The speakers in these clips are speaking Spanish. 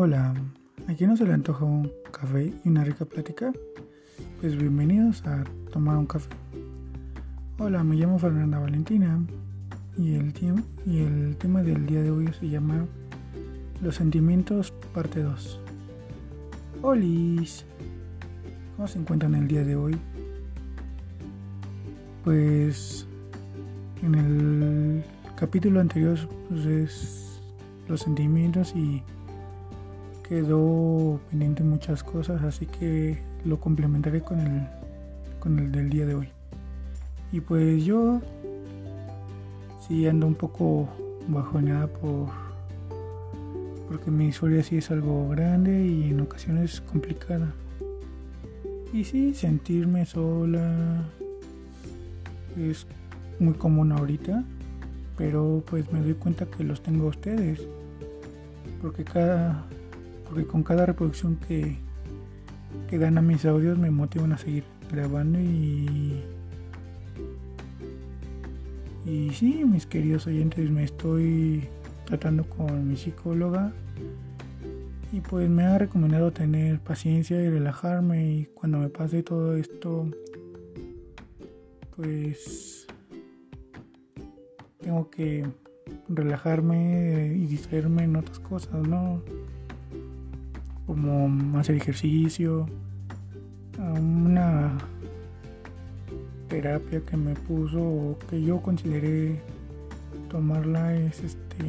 Hola, ¿a quién no se le antoja un café y una rica plática? Pues bienvenidos a tomar un café. Hola, me llamo Fernanda Valentina y el, y el tema del día de hoy se llama Los sentimientos parte 2. Holis, ¿cómo se encuentran el día de hoy? Pues en el capítulo anterior pues es los sentimientos y quedó pendiente muchas cosas, así que lo complementaré con el, con el del día de hoy. Y pues yo sí ando un poco bajoneada por porque mi historia sí es algo grande y en ocasiones complicada. Y sí, sentirme sola es muy común ahorita, pero pues me doy cuenta que los tengo a ustedes. Porque cada porque con cada reproducción que, que dan a mis audios me motivan a seguir grabando y y sí, mis queridos oyentes, me estoy tratando con mi psicóloga y pues me ha recomendado tener paciencia y relajarme y cuando me pase todo esto pues tengo que relajarme y distraerme en otras cosas, ¿no? Como hacer ejercicio, una terapia que me puso o que yo consideré tomarla es este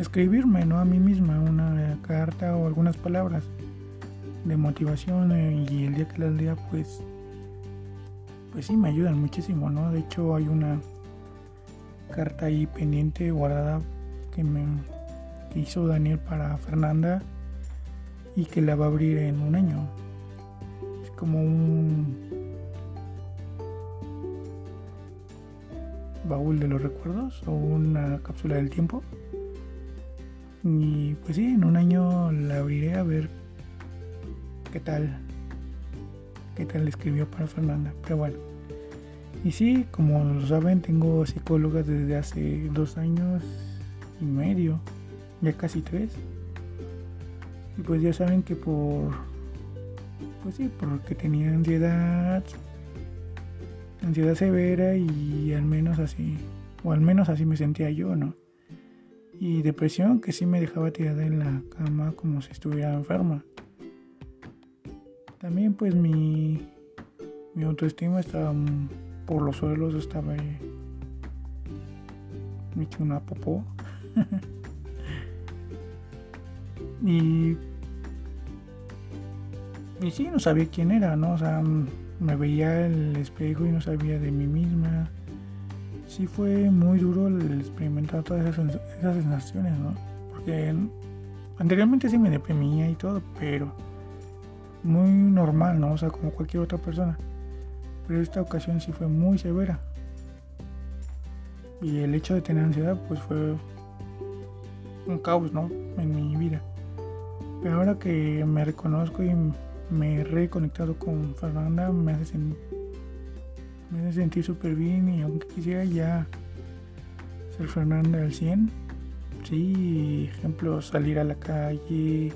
escribirme ¿no? a mí misma una carta o algunas palabras de motivación eh, y el día que las lea pues pues sí me ayudan muchísimo no de hecho hay una carta ahí pendiente guardada que me hizo Daniel para Fernanda y que la va a abrir en un año. Es como un baúl de los recuerdos o una cápsula del tiempo. Y pues sí, en un año la abriré a ver qué tal, qué tal escribió para Fernanda. Pero bueno. Y sí, como lo saben, tengo psicólogas desde hace dos años y medio, ya casi tres. Y pues ya saben que por, pues sí, porque tenía ansiedad, ansiedad severa y al menos así, o al menos así me sentía yo, ¿no? Y depresión que sí me dejaba tirada en la cama como si estuviera enferma. También pues mi, mi autoestima estaba por los suelos, estaba me hecho una popó. y y sí, no sabía quién era, ¿no? O sea, me veía el espejo y no sabía de mí misma. Sí fue muy duro el experimentar todas esas, esas sensaciones, ¿no? Porque anteriormente sí me deprimía y todo, pero muy normal, ¿no? O sea, como cualquier otra persona. Pero esta ocasión sí fue muy severa. Y el hecho de tener ansiedad, pues fue un caos, ¿no? En mi vida. Pero ahora que me reconozco y me he reconectado con Fernanda, me hace, sentir súper bien y aunque quisiera ya ser Fernanda al 100, sí, ejemplo, salir a la calle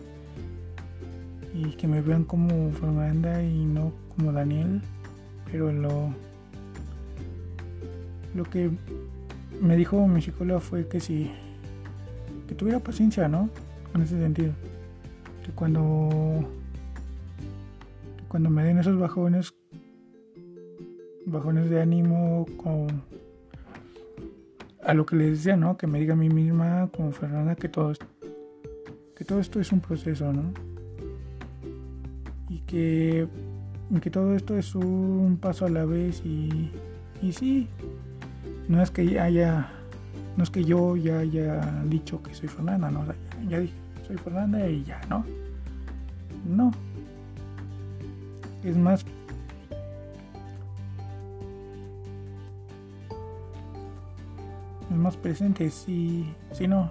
y que me vean como Fernanda y no como Daniel, pero lo, lo que me dijo mi psicóloga fue que si, que tuviera paciencia, ¿no? En ese sentido, que cuando cuando me den esos bajones, bajones de ánimo con a lo que les decía, ¿no? Que me diga a mí misma, como Fernanda, que todo, que todo esto es un proceso, ¿no? Y que, que todo esto es un paso a la vez y, y sí, no es que haya, no es que yo ya haya dicho que soy Fernanda, ¿no? ya, ya dije, soy Fernanda y ya, ¿no? No, es más es más presente si si no.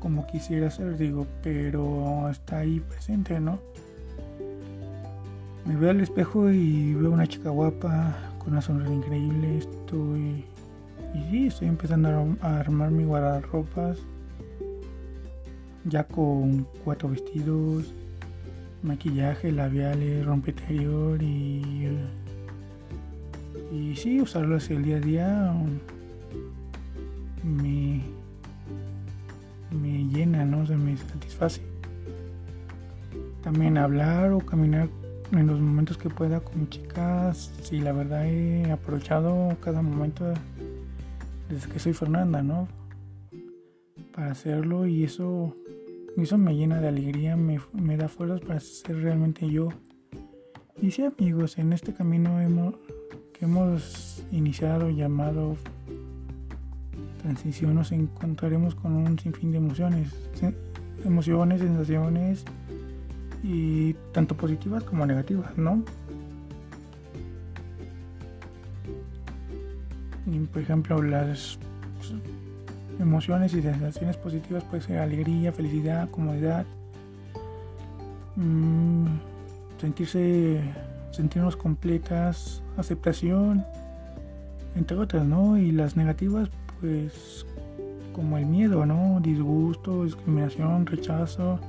Como quisiera ser digo pero está ahí presente no me veo al espejo y veo una chica guapa con una sonrisa increíble estoy y sí estoy empezando a armar mi guardarropas ya con cuatro vestidos, maquillaje, labiales, rompeterior y y sí usarlos el día a día me me llena, ¿no? se me satisface. También hablar o caminar en los momentos que pueda con chicas, sí, la verdad he aprovechado cada momento desde que soy Fernanda, ¿no? Para hacerlo y eso, eso me llena de alegría, me, me da fuerzas para ser realmente yo. Y sí, amigos, en este camino hemos, que hemos iniciado llamado transición nos encontraremos con un sinfín de emociones, emociones, sensaciones y tanto positivas como negativas, ¿no? Por ejemplo, las emociones y sensaciones positivas pueden ser alegría, felicidad, comodidad, mmm, sentirse, sentirnos completas, aceptación, entre otras, ¿no? Y las negativas, pues como el miedo, ¿no? Disgusto, discriminación, rechazo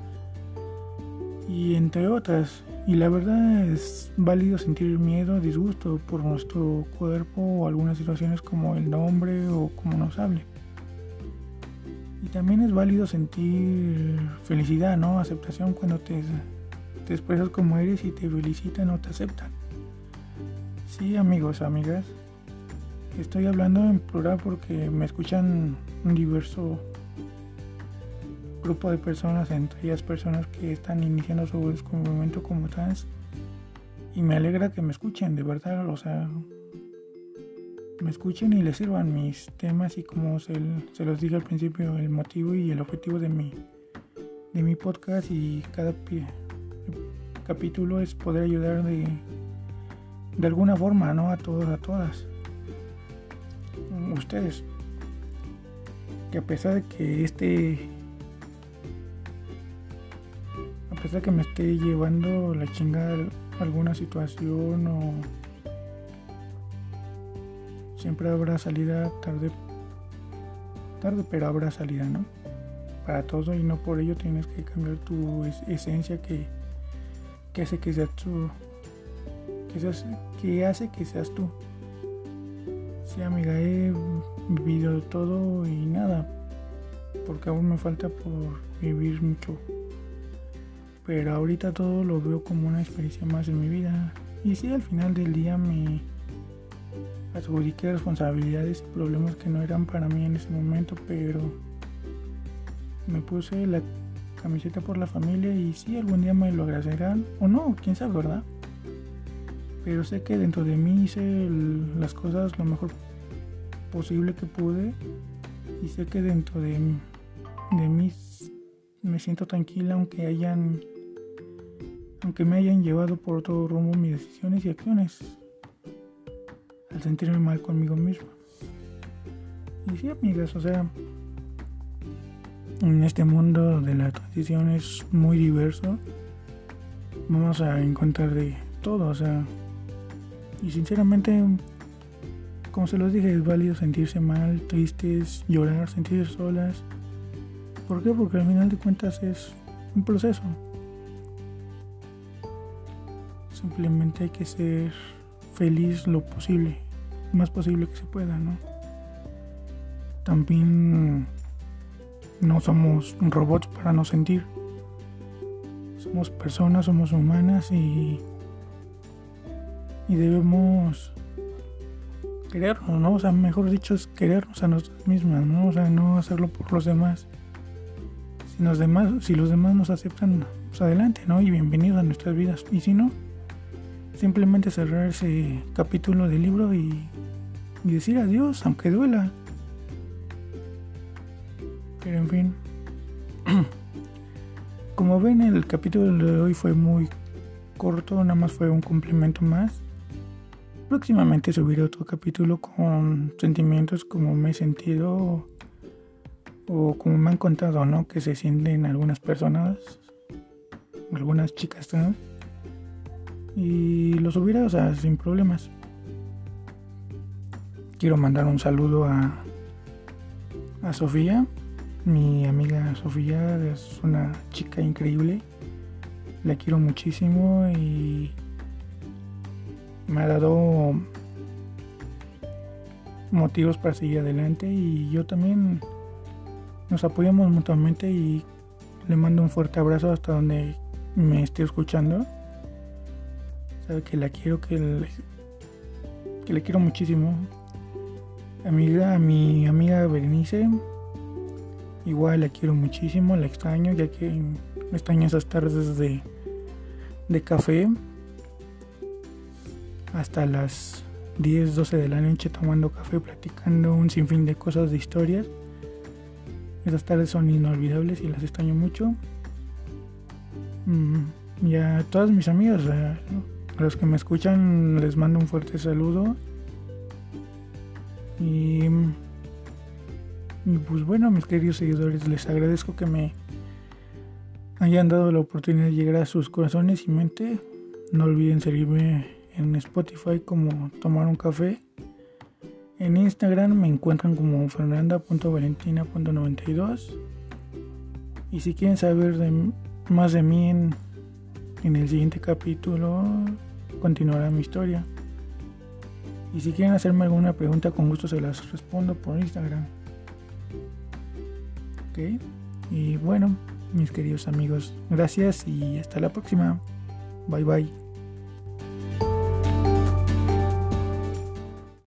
y entre otras. Y la verdad es válido sentir miedo, disgusto por nuestro cuerpo o algunas situaciones como el nombre o como nos hable. También es válido sentir felicidad, ¿no? Aceptación cuando te, te expresas como eres y te felicitan o te aceptan. Sí, amigos, amigas, Estoy hablando en plural porque me escuchan un diverso grupo de personas, entre ellas personas que están iniciando su descubrimiento como trans. Y me alegra que me escuchen, de verdad, o sea, me escuchen y les sirvan mis temas y como se, se los dije al principio, el motivo y el objetivo de mi, de mi podcast y cada capítulo es poder ayudar de, de alguna forma, ¿no? A todos, a todas ustedes que a pesar de que este a pesar de que me esté llevando la chingada alguna situación o siempre habrá salida tarde tarde pero habrá salida no para todo y no por ello tienes que cambiar tu esencia que, que hace que seas tú que, seas, que hace que seas tú Sí, amiga, he vivido todo y nada, porque aún me falta por vivir mucho. Pero ahorita todo lo veo como una experiencia más en mi vida. Y sí, al final del día me adjudiqué responsabilidades y problemas que no eran para mí en ese momento, pero me puse la camiseta por la familia y sí, algún día me lo agradecerán o no, quién sabe, ¿verdad? pero sé que dentro de mí hice las cosas lo mejor posible que pude y sé que dentro de, de mí me siento tranquila aunque hayan aunque me hayan llevado por otro rumbo mis decisiones y acciones al sentirme mal conmigo mismo y sí amigas o sea en este mundo de la transición es muy diverso vamos a encontrar de todo o sea y sinceramente, como se los dije, es válido sentirse mal, tristes, llorar, sentirse solas. ¿Por qué? Porque al final de cuentas es un proceso. Simplemente hay que ser feliz lo posible, más posible que se pueda, ¿no? También no somos robots para no sentir. Somos personas, somos humanas y y debemos querernos, ¿no? O sea, mejor dicho es querernos a nosotros mismas, ¿no? O sea, no hacerlo por los demás. Si los demás, si los demás nos aceptan, pues adelante, ¿no? Y bienvenidos a nuestras vidas. Y si no, simplemente cerrar ese capítulo del libro y, y decir adiós, aunque duela. Pero en fin. Como ven, el capítulo de hoy fue muy corto, nada más fue un complemento más. Próximamente subiré otro capítulo con sentimientos como me he sentido o como me han contado, ¿no? Que se sienten algunas personas, algunas chicas, ¿no? Y lo subiré, o sea, sin problemas. Quiero mandar un saludo a, a Sofía, Mi amiga Sofía es una chica increíble. La quiero muchísimo y me ha dado motivos para seguir adelante y yo también nos apoyamos mutuamente y le mando un fuerte abrazo hasta donde me esté escuchando. Sabe que la quiero, que le, que le quiero muchísimo. Amiga, a mi amiga Berenice, igual la quiero muchísimo, la extraño, ya que extraño esas tardes de, de café hasta las 10, 12 de la noche tomando café, platicando un sinfín de cosas, de historias. Esas tardes son inolvidables y las extraño mucho. Mm, y a todos mis amigos, a los que me escuchan, les mando un fuerte saludo. Y, pues bueno, mis queridos seguidores, les agradezco que me hayan dado la oportunidad de llegar a sus corazones y mente. No olviden seguirme en Spotify como Tomar un Café. En Instagram me encuentran como fernanda.valentina.92. Y si quieren saber más de mí en, en el siguiente capítulo, continuará mi historia. Y si quieren hacerme alguna pregunta, con gusto se las respondo por Instagram. Ok. Y bueno, mis queridos amigos, gracias y hasta la próxima. Bye bye.